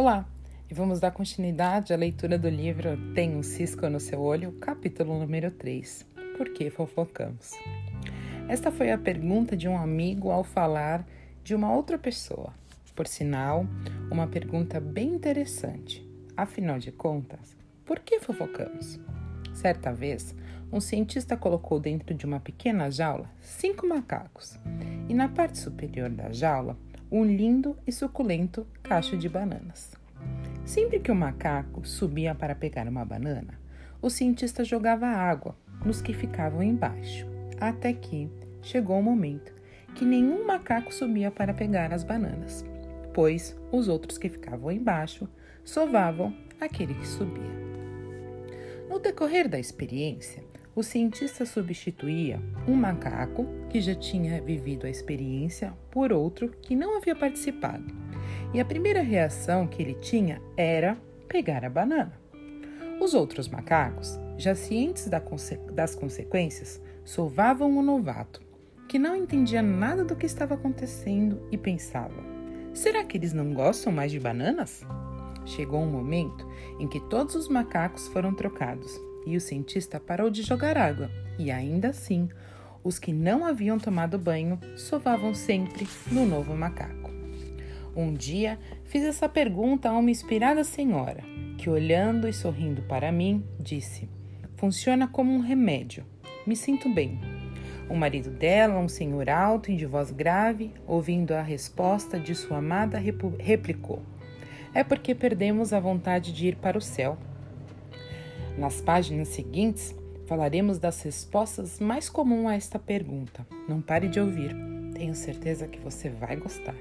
Olá, e vamos dar continuidade à leitura do livro Tem um Cisco no Seu Olho, capítulo número 3. Por que fofocamos? Esta foi a pergunta de um amigo ao falar de uma outra pessoa. Por sinal, uma pergunta bem interessante. Afinal de contas, por que fofocamos? Certa vez, um cientista colocou dentro de uma pequena jaula cinco macacos e na parte superior da jaula um lindo e suculento cacho de bananas. Sempre que o macaco subia para pegar uma banana, o cientista jogava água nos que ficavam embaixo, até que chegou o momento que nenhum macaco subia para pegar as bananas, pois os outros que ficavam embaixo sovavam aquele que subia. No decorrer da experiência, o cientista substituía um macaco que já tinha vivido a experiência por outro que não havia participado. E a primeira reação que ele tinha era pegar a banana. Os outros macacos, já cientes das consequências, sovavam o novato, que não entendia nada do que estava acontecendo e pensava: será que eles não gostam mais de bananas? Chegou um momento em que todos os macacos foram trocados e o cientista parou de jogar água, e ainda assim, os que não haviam tomado banho sovavam sempre no novo macaco. Um dia fiz essa pergunta a uma inspirada senhora, que olhando e sorrindo para mim, disse: Funciona como um remédio. Me sinto bem. O marido dela, um senhor alto e de voz grave, ouvindo a resposta de sua amada, replicou: É porque perdemos a vontade de ir para o céu nas páginas seguintes, falaremos das respostas mais comuns a esta pergunta. Não pare de ouvir, tenho certeza que você vai gostar.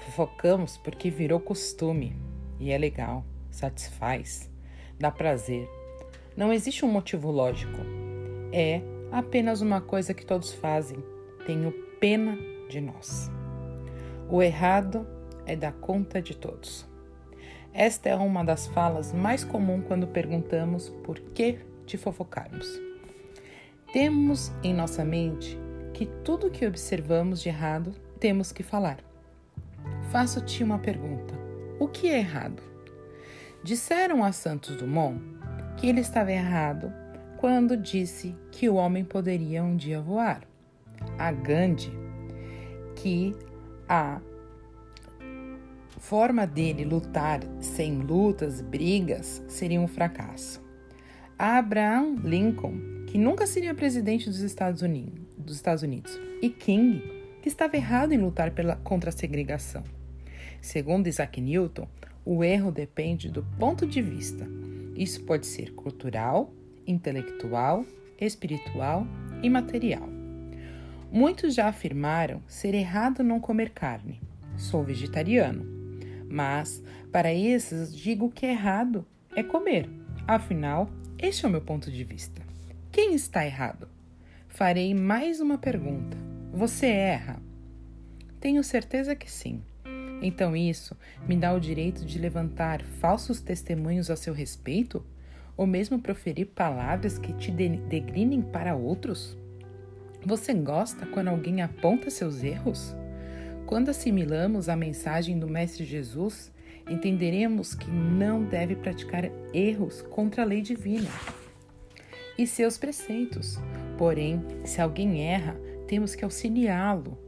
Fofocamos porque virou costume e é legal, satisfaz, dá prazer. Não existe um motivo lógico. É apenas uma coisa que todos fazem. Tenho pena de nós. O errado é dar conta de todos. Esta é uma das falas mais comuns quando perguntamos por que de fofocarmos. Temos em nossa mente que tudo que observamos de errado temos que falar. Faço-te uma pergunta: o que é errado? Disseram a Santos Dumont que ele estava errado quando disse que o homem poderia um dia voar. A Gandhi que a forma dele lutar sem lutas, brigas, seria um fracasso. Abraham Lincoln, que nunca seria presidente dos Estados Unidos, dos Estados Unidos e King, que estava errado em lutar pela, contra a segregação. Segundo Isaac Newton, o erro depende do ponto de vista. Isso pode ser cultural, intelectual, espiritual e material. Muitos já afirmaram ser errado não comer carne. Sou vegetariano mas, para esses, digo que errado é comer. Afinal, este é o meu ponto de vista. Quem está errado? Farei mais uma pergunta. Você erra? Tenho certeza que sim. Então isso me dá o direito de levantar falsos testemunhos a seu respeito? Ou mesmo proferir palavras que te degrinem para outros? Você gosta quando alguém aponta seus erros? Quando assimilamos a mensagem do Mestre Jesus, entenderemos que não deve praticar erros contra a lei divina e seus preceitos. Porém, se alguém erra, temos que auxiliá-lo,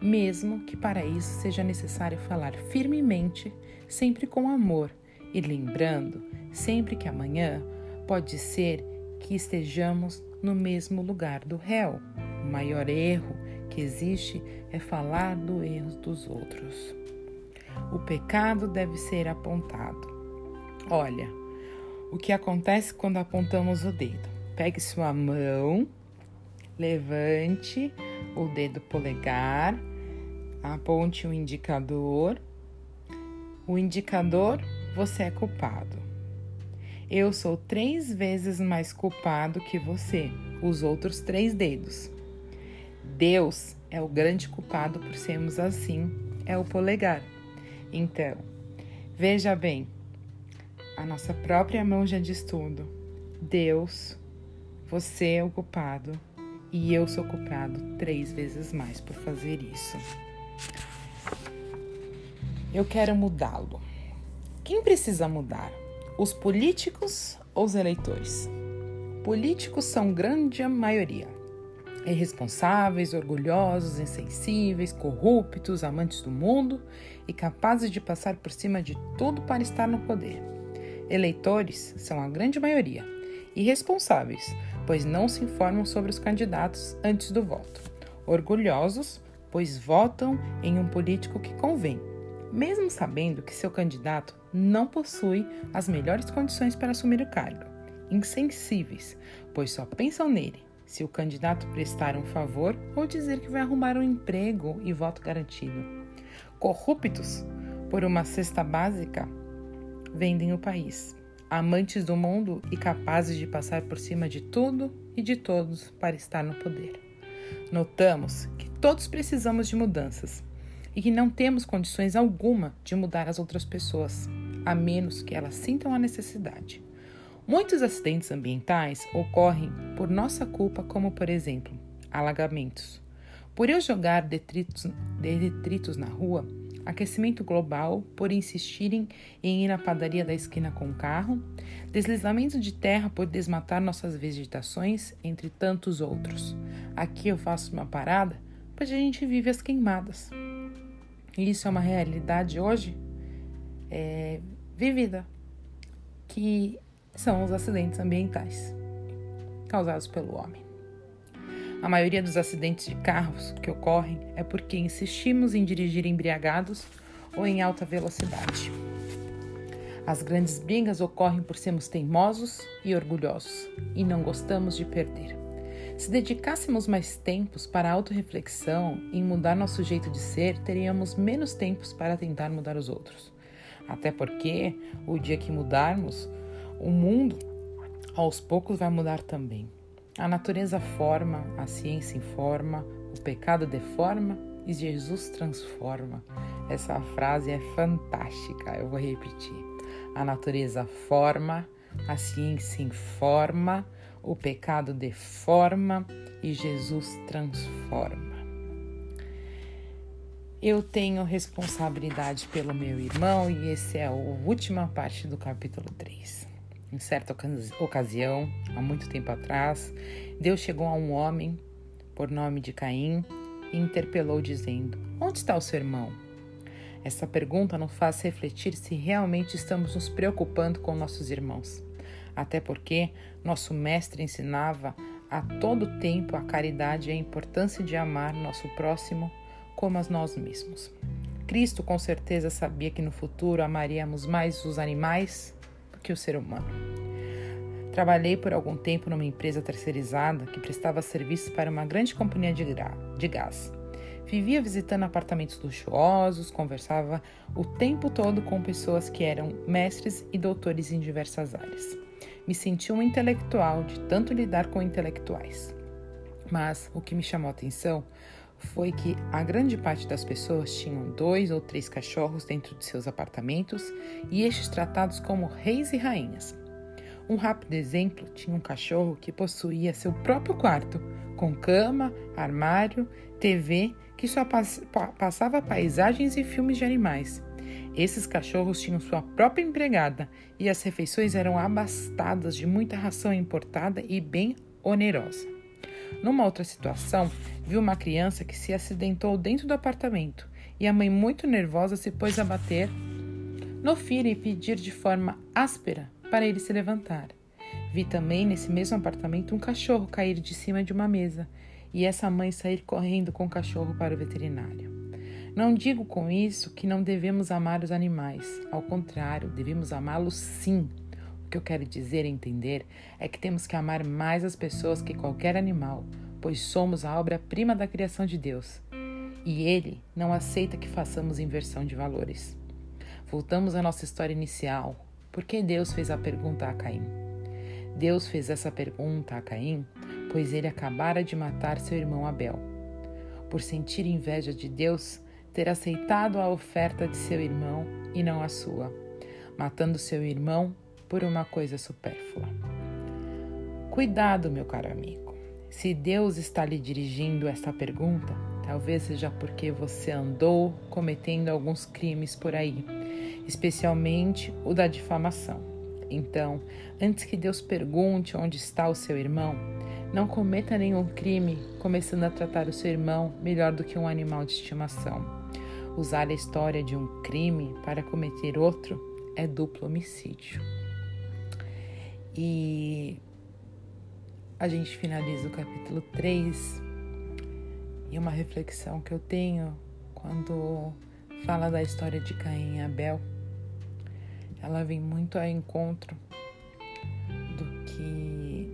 mesmo que para isso seja necessário falar firmemente, sempre com amor e lembrando sempre que amanhã pode ser que estejamos no mesmo lugar do réu. O maior erro que existe é falar do erro dos outros. O pecado deve ser apontado. Olha, o que acontece quando apontamos o dedo? Pegue sua mão, levante o dedo polegar, aponte o indicador. O indicador, você é culpado. Eu sou três vezes mais culpado que você, os outros três dedos. Deus é o grande culpado por sermos assim, é o polegar. Então, veja bem, a nossa própria mão já diz tudo. Deus, você é o culpado e eu sou culpado três vezes mais por fazer isso. Eu quero mudá-lo. Quem precisa mudar? Os políticos ou os eleitores? Políticos são grande maioria. Irresponsáveis, orgulhosos, insensíveis, corruptos, amantes do mundo e capazes de passar por cima de tudo para estar no poder. Eleitores são a grande maioria, irresponsáveis, pois não se informam sobre os candidatos antes do voto. Orgulhosos, pois votam em um político que convém, mesmo sabendo que seu candidato não possui as melhores condições para assumir o cargo. Insensíveis, pois só pensam nele se o candidato prestar um favor ou dizer que vai arrumar um emprego e voto garantido. Corruptos, por uma cesta básica, vendem o país amantes do mundo e capazes de passar por cima de tudo e de todos para estar no poder. Notamos que todos precisamos de mudanças e que não temos condições alguma de mudar as outras pessoas, a menos que elas sintam a necessidade. Muitos acidentes ambientais ocorrem por nossa culpa, como por exemplo, alagamentos. Por eu jogar detritos, detritos na rua, aquecimento global por insistirem em ir à padaria da esquina com o carro, deslizamento de terra por desmatar nossas vegetações, entre tantos outros. Aqui eu faço uma parada, pois a gente vive as queimadas. E isso é uma realidade hoje é, vivida, que são os acidentes ambientais causados pelo homem. A maioria dos acidentes de carros que ocorrem é porque insistimos em dirigir embriagados ou em alta velocidade. As grandes brigas ocorrem por sermos teimosos e orgulhosos e não gostamos de perder. Se dedicássemos mais tempos para a autorreflexão em mudar nosso jeito de ser, teríamos menos tempos para tentar mudar os outros. Até porque o dia que mudarmos, o mundo aos poucos vai mudar também. A natureza forma, a ciência informa, o pecado deforma e Jesus transforma. Essa frase é fantástica, eu vou repetir. A natureza forma, a ciência informa, o pecado deforma e Jesus transforma. Eu tenho responsabilidade pelo meu irmão e essa é a última parte do capítulo 3. Em certa ocasião, há muito tempo atrás, Deus chegou a um homem por nome de Caim e interpelou, dizendo: Onde está o seu irmão? Essa pergunta nos faz refletir se realmente estamos nos preocupando com nossos irmãos. Até porque nosso mestre ensinava a todo tempo a caridade e a importância de amar nosso próximo como a nós mesmos. Cristo com certeza sabia que no futuro amaríamos mais os animais que o ser humano. Trabalhei por algum tempo numa empresa terceirizada que prestava serviços para uma grande companhia de, de gás. Vivia visitando apartamentos luxuosos, conversava o tempo todo com pessoas que eram mestres e doutores em diversas áreas. Me senti um intelectual de tanto lidar com intelectuais. Mas o que me chamou a atenção foi que a grande parte das pessoas tinham dois ou três cachorros dentro de seus apartamentos e estes tratados como reis e rainhas. Um rápido exemplo tinha um cachorro que possuía seu próprio quarto, com cama, armário, TV, que só passava paisagens e filmes de animais. Esses cachorros tinham sua própria empregada e as refeições eram abastadas de muita ração importada e bem onerosa. Numa outra situação, viu uma criança que se acidentou dentro do apartamento e a mãe, muito nervosa, se pôs a bater no filho e pedir de forma áspera para ele se levantar. Vi também nesse mesmo apartamento um cachorro cair de cima de uma mesa e essa mãe sair correndo com o cachorro para o veterinário. Não digo com isso que não devemos amar os animais, ao contrário, devemos amá-los sim que eu quero dizer e entender é que temos que amar mais as pessoas que qualquer animal, pois somos a obra-prima da criação de Deus. E Ele não aceita que façamos inversão de valores. Voltamos à nossa história inicial. Por que Deus fez a pergunta a Caim? Deus fez essa pergunta a Caim, pois ele acabara de matar seu irmão Abel. Por sentir inveja de Deus, ter aceitado a oferta de seu irmão e não a sua. Matando seu irmão, por uma coisa supérflua. Cuidado, meu caro amigo. Se Deus está lhe dirigindo esta pergunta, Talvez seja porque você andou cometendo alguns crimes por aí, especialmente o da difamação. Então, antes que Deus pergunte onde está o seu irmão, não cometa nenhum crime começando a tratar o seu irmão melhor do que um animal de estimação. Usar a história de um crime para cometer outro é duplo homicídio. E a gente finaliza o capítulo 3 e uma reflexão que eu tenho quando fala da história de Caim e Abel. Ela vem muito ao encontro do que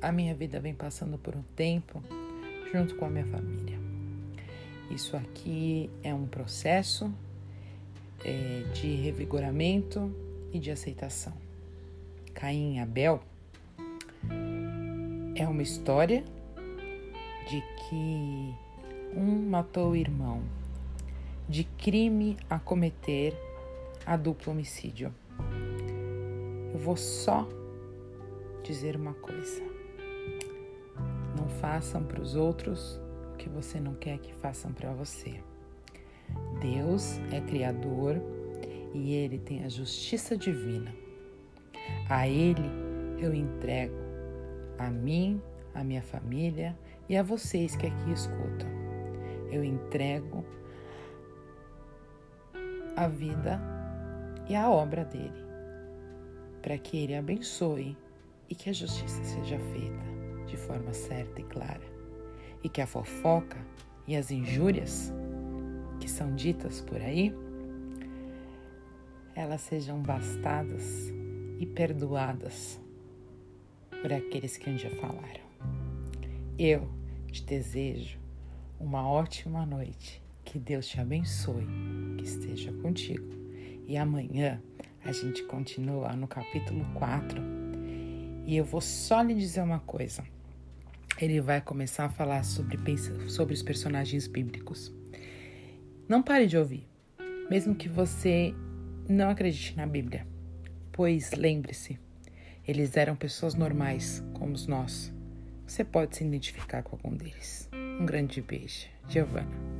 a minha vida vem passando por um tempo junto com a minha família. Isso aqui é um processo é, de revigoramento e de aceitação. Caim e Abel é uma história de que um matou o irmão, de crime a cometer a duplo homicídio. Eu vou só dizer uma coisa. Não façam para os outros o que você não quer que façam para você. Deus é Criador e Ele tem a justiça divina. A Ele eu entrego a mim, a minha família e a vocês que aqui escutam. Eu entrego a vida e a obra dele, para que ele abençoe e que a justiça seja feita de forma certa e clara, e que a fofoca e as injúrias que são ditas por aí, elas sejam bastadas e perdoadas por aqueles que um dia falaram. Eu te desejo uma ótima noite, que Deus te abençoe, que esteja contigo. E amanhã a gente continua no capítulo 4 e eu vou só lhe dizer uma coisa ele vai começar a falar sobre, sobre os personagens bíblicos. Não pare de ouvir, mesmo que você não acredite na Bíblia, pois lembre-se, eles eram pessoas normais, como nós. Você pode se identificar com algum deles. Um grande beijo, Giovana.